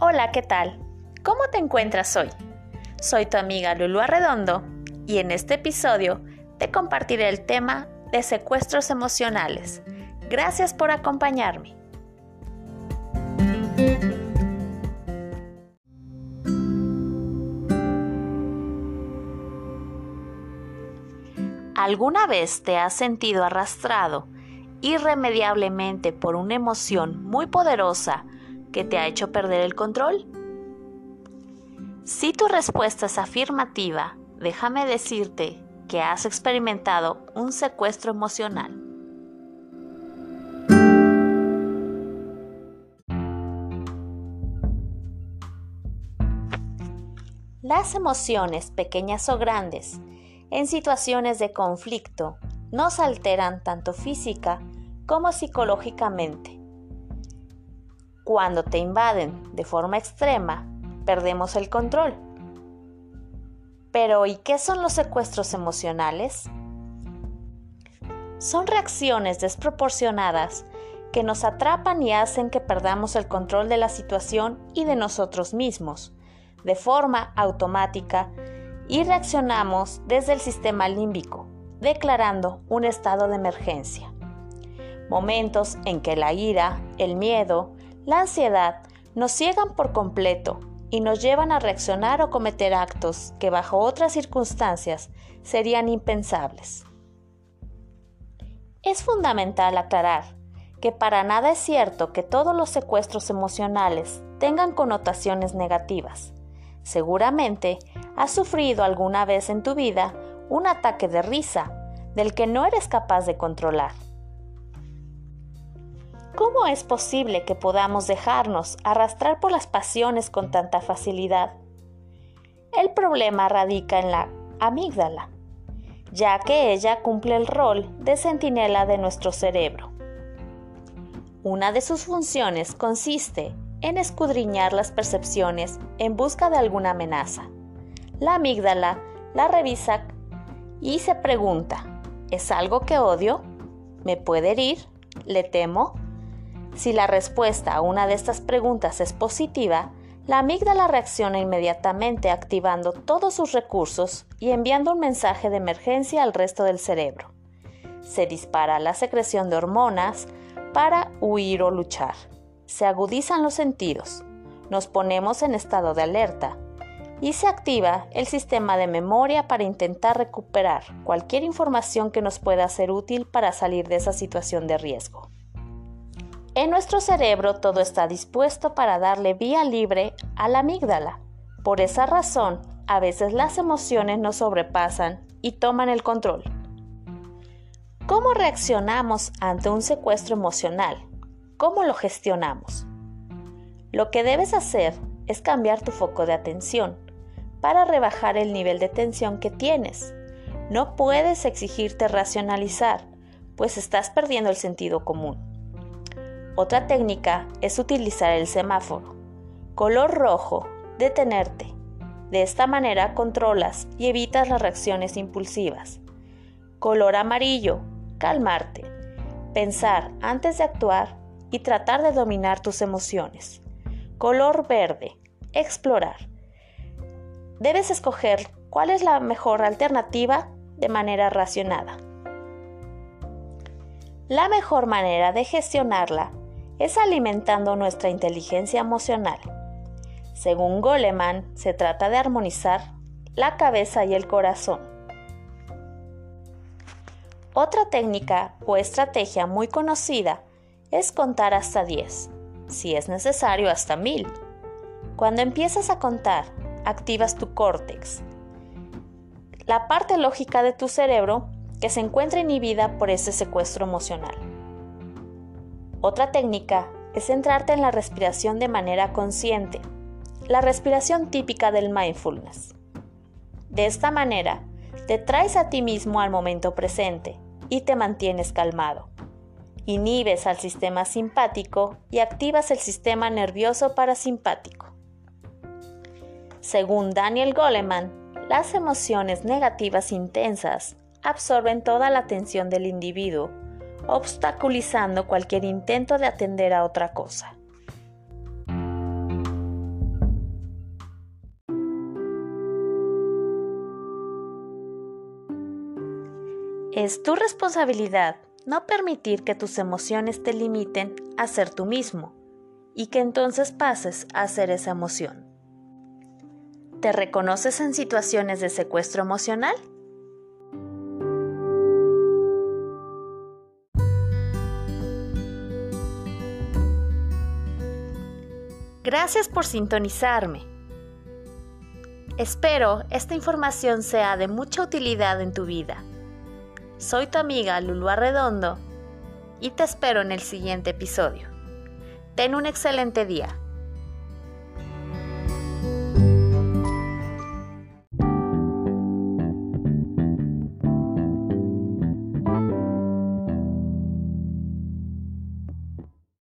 Hola, ¿qué tal? ¿Cómo te encuentras hoy? Soy tu amiga Lulu Arredondo y en este episodio te compartiré el tema de secuestros emocionales. Gracias por acompañarme. ¿Alguna vez te has sentido arrastrado irremediablemente por una emoción muy poderosa que te ha hecho perder el control? Si tu respuesta es afirmativa, déjame decirte que has experimentado un secuestro emocional. Las emociones, pequeñas o grandes, en situaciones de conflicto, nos alteran tanto física como psicológicamente. Cuando te invaden de forma extrema, perdemos el control. Pero ¿y qué son los secuestros emocionales? Son reacciones desproporcionadas que nos atrapan y hacen que perdamos el control de la situación y de nosotros mismos, de forma automática, y reaccionamos desde el sistema límbico, declarando un estado de emergencia. Momentos en que la ira, el miedo, la ansiedad nos ciegan por completo y nos llevan a reaccionar o cometer actos que bajo otras circunstancias serían impensables. Es fundamental aclarar que para nada es cierto que todos los secuestros emocionales tengan connotaciones negativas. Seguramente has sufrido alguna vez en tu vida un ataque de risa del que no eres capaz de controlar. ¿Cómo es posible que podamos dejarnos arrastrar por las pasiones con tanta facilidad? El problema radica en la amígdala, ya que ella cumple el rol de centinela de nuestro cerebro. Una de sus funciones consiste en escudriñar las percepciones en busca de alguna amenaza. La amígdala la revisa y se pregunta, ¿es algo que odio? ¿Me puede herir? ¿Le temo? Si la respuesta a una de estas preguntas es positiva, la amígdala reacciona inmediatamente activando todos sus recursos y enviando un mensaje de emergencia al resto del cerebro. Se dispara la secreción de hormonas para huir o luchar. Se agudizan los sentidos. Nos ponemos en estado de alerta y se activa el sistema de memoria para intentar recuperar cualquier información que nos pueda ser útil para salir de esa situación de riesgo. En nuestro cerebro todo está dispuesto para darle vía libre a la amígdala. Por esa razón, a veces las emociones nos sobrepasan y toman el control. ¿Cómo reaccionamos ante un secuestro emocional? ¿Cómo lo gestionamos? Lo que debes hacer es cambiar tu foco de atención para rebajar el nivel de tensión que tienes. No puedes exigirte racionalizar, pues estás perdiendo el sentido común. Otra técnica es utilizar el semáforo. Color rojo, detenerte. De esta manera controlas y evitas las reacciones impulsivas. Color amarillo, calmarte. Pensar antes de actuar y tratar de dominar tus emociones. Color verde, explorar. Debes escoger cuál es la mejor alternativa de manera racionada. La mejor manera de gestionarla es alimentando nuestra inteligencia emocional. Según Goleman, se trata de armonizar la cabeza y el corazón. Otra técnica o estrategia muy conocida es contar hasta 10, si es necesario hasta 1000. Cuando empiezas a contar, activas tu córtex, la parte lógica de tu cerebro que se encuentra inhibida por ese secuestro emocional. Otra técnica es centrarte en la respiración de manera consciente, la respiración típica del mindfulness. De esta manera, te traes a ti mismo al momento presente y te mantienes calmado. Inhibes al sistema simpático y activas el sistema nervioso parasimpático. Según Daniel Goleman, las emociones negativas intensas absorben toda la atención del individuo obstaculizando cualquier intento de atender a otra cosa. Es tu responsabilidad no permitir que tus emociones te limiten a ser tú mismo y que entonces pases a ser esa emoción. ¿Te reconoces en situaciones de secuestro emocional? Gracias por sintonizarme. Espero esta información sea de mucha utilidad en tu vida. Soy tu amiga Lulu Arredondo y te espero en el siguiente episodio. Ten un excelente día.